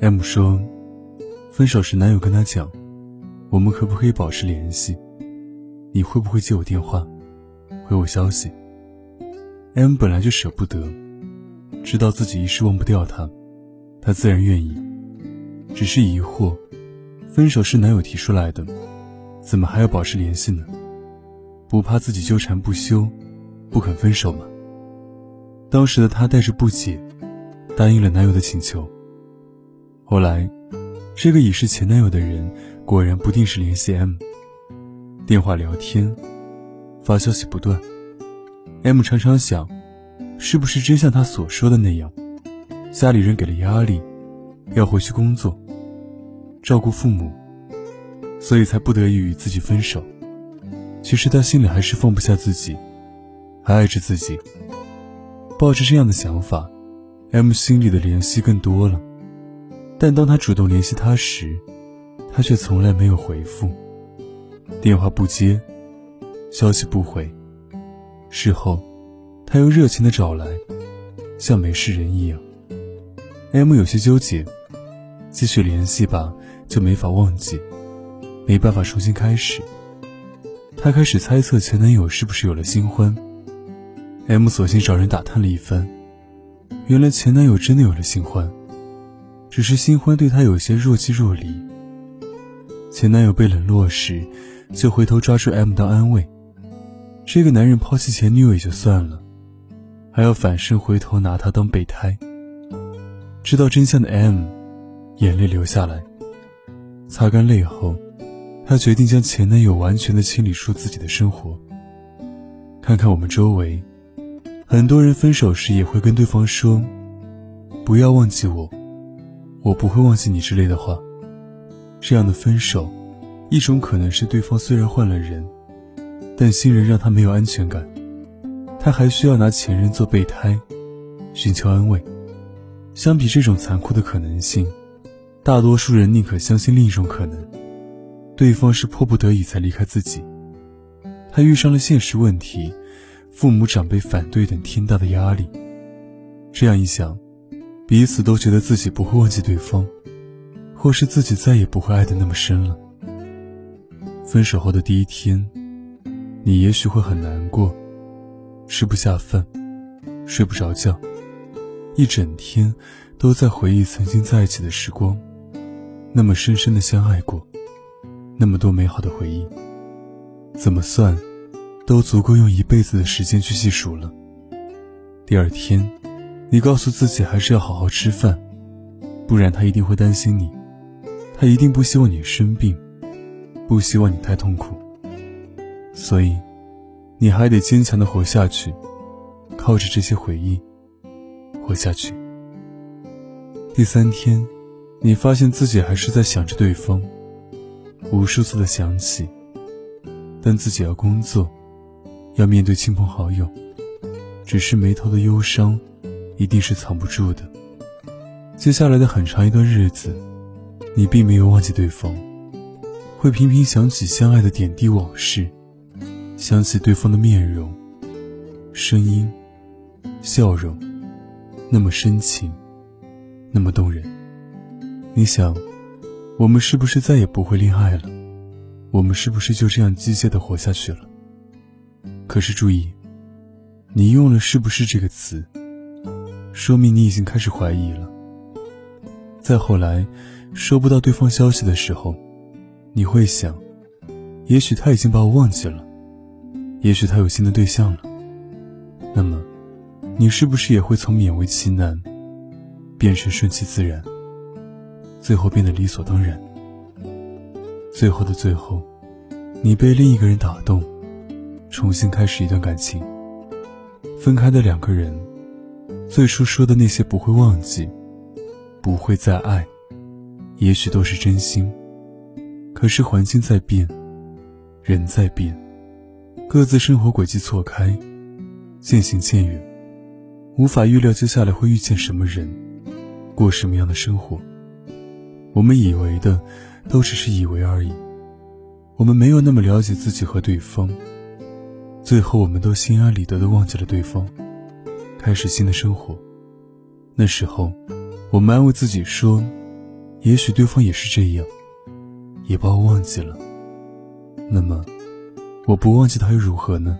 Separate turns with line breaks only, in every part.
M 说，分手时男友跟她讲：“我们可不可以保持联系？你会不会接我电话，回我消息？”M 本来就舍不得，知道自己一时忘不掉他，他自然愿意，只是疑惑：分手是男友提出来的，怎么还要保持联系呢？不怕自己纠缠不休，不肯分手吗？当时的他带着不解，答应了男友的请求。后来，这个已是前男友的人果然不定时联系 M，电话聊天，发消息不断。M 常常想，是不是真像他所说的那样，家里人给了压力，要回去工作，照顾父母，所以才不得已与自己分手。其实他心里还是放不下自己，还爱着自己。抱着这样的想法，M 心里的联系更多了。但当他主动联系他时，他却从来没有回复，电话不接，消息不回。事后，他又热情的找来，像没事人一样。M 有些纠结，继续联系吧，就没法忘记，没办法重新开始。他开始猜测前男友是不是有了新欢。M 索性找人打探了一番，原来前男友真的有了新欢。只是新欢对他有些若即若离。前男友被冷落时，就回头抓住 M 当安慰。这个男人抛弃前女友也就算了，还要反身回头拿她当备胎。知道真相的 M，眼泪流下来。擦干泪后，她决定将前男友完全的清理出自己的生活。看看我们周围，很多人分手时也会跟对方说：“不要忘记我。”我不会忘记你之类的话，这样的分手，一种可能是对方虽然换了人，但新人让他没有安全感，他还需要拿前任做备胎，寻求安慰。相比这种残酷的可能性，大多数人宁可相信另一种可能，对方是迫不得已才离开自己，他遇上了现实问题，父母长辈反对等天大的压力。这样一想。彼此都觉得自己不会忘记对方，或是自己再也不会爱的那么深了。分手后的第一天，你也许会很难过，吃不下饭，睡不着觉，一整天都在回忆曾经在一起的时光，那么深深的相爱过，那么多美好的回忆，怎么算，都足够用一辈子的时间去细数了。第二天。你告诉自己还是要好好吃饭，不然他一定会担心你，他一定不希望你生病，不希望你太痛苦。所以，你还得坚强的活下去，靠着这些回忆活下去。第三天，你发现自己还是在想着对方，无数次的想起，但自己要工作，要面对亲朋好友，只是眉头的忧伤。一定是藏不住的。接下来的很长一段日子，你并没有忘记对方，会频频想起相爱的点滴往事，想起对方的面容、声音、笑容，那么深情，那么动人。你想，我们是不是再也不会恋爱了？我们是不是就这样机械的活下去了？可是注意，你用了“是不是”这个词。说明你已经开始怀疑了。再后来，收不到对方消息的时候，你会想，也许他已经把我忘记了，也许他有新的对象了。那么，你是不是也会从勉为其难，变成顺其自然，最后变得理所当然？最后的最后，你被另一个人打动，重新开始一段感情。分开的两个人，最初说的那些不会忘记，不会再爱，也许都是真心。可是环境在变，人在变，各自生活轨迹错开，渐行渐远，无法预料接下来会遇见什么人，过什么样的生活。我们以为的，都只是以为而已。我们没有那么了解自己和对方，最后我们都心安理得的忘记了对方，开始新的生活。那时候，我们安慰自己说，也许对方也是这样，也把我忘记了。那么，我不忘记他又如何呢？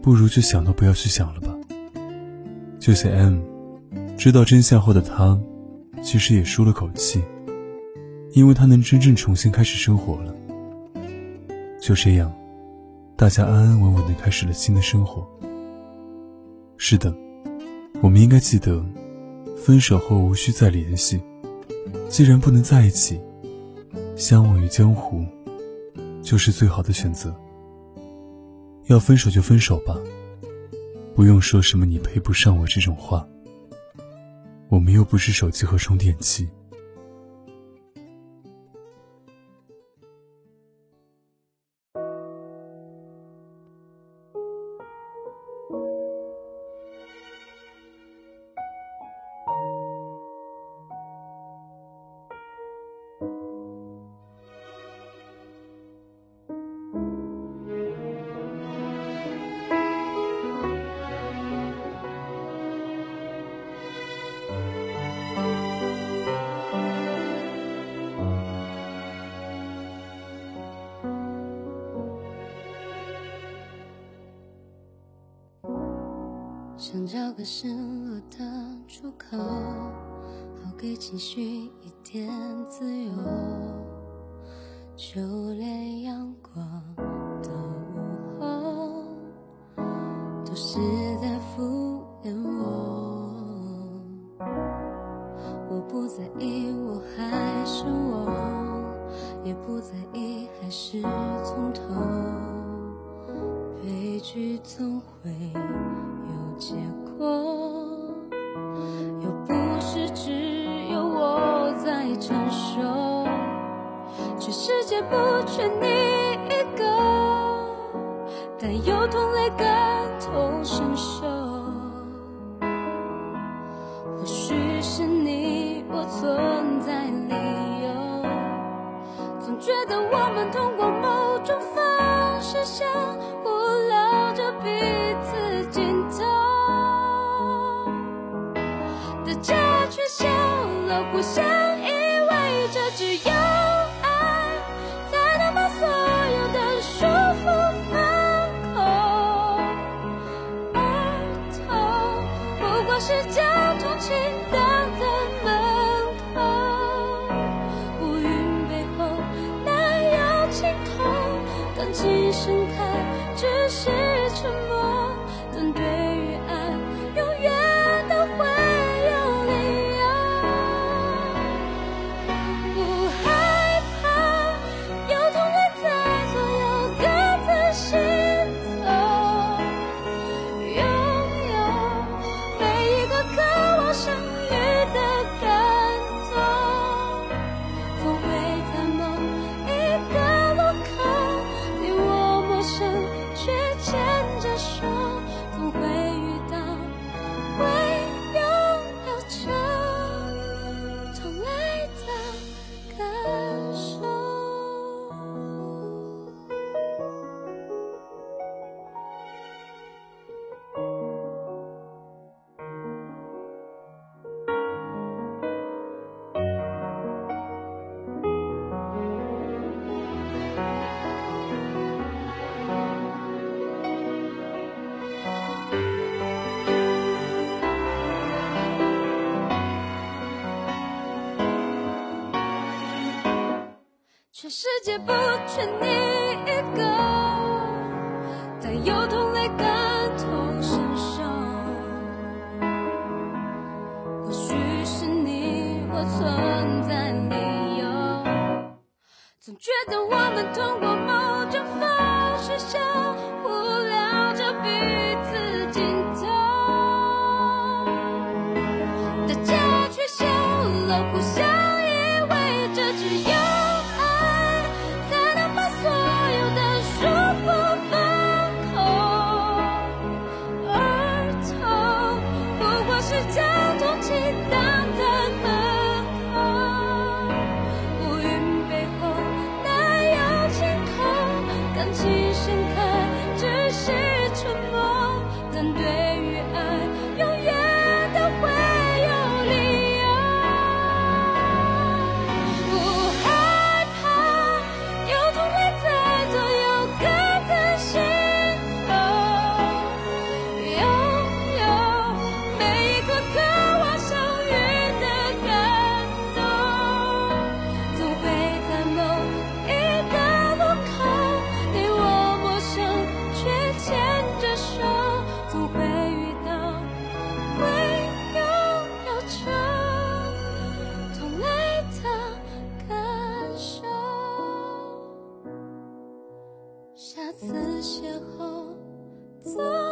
不如就想都不要去想了吧。就像 M，知道真相后的他，其实也舒了口气，因为他能真正重新开始生活了。就这样，大家安安稳稳的开始了新的生活。是的，我们应该记得，分手后无需再联系。既然不能在一起，相忘于江湖，就是最好的选择。要分手就分手吧，不用说什么“你配不上我”这种话。我们又不是手机和充电器。
想找个失落的出口，好给情绪一点自由。就连阳光的午后，都是在敷衍我。我不在意我还是我，也不在意还是从头。悲剧总会。结果又不是只有我在承受，全世界不缺你一个，但有同类感同身受。或许是你我存在理由，总觉得我们通过某种方式相 shine. 这世界不缺你一个，但有同类 So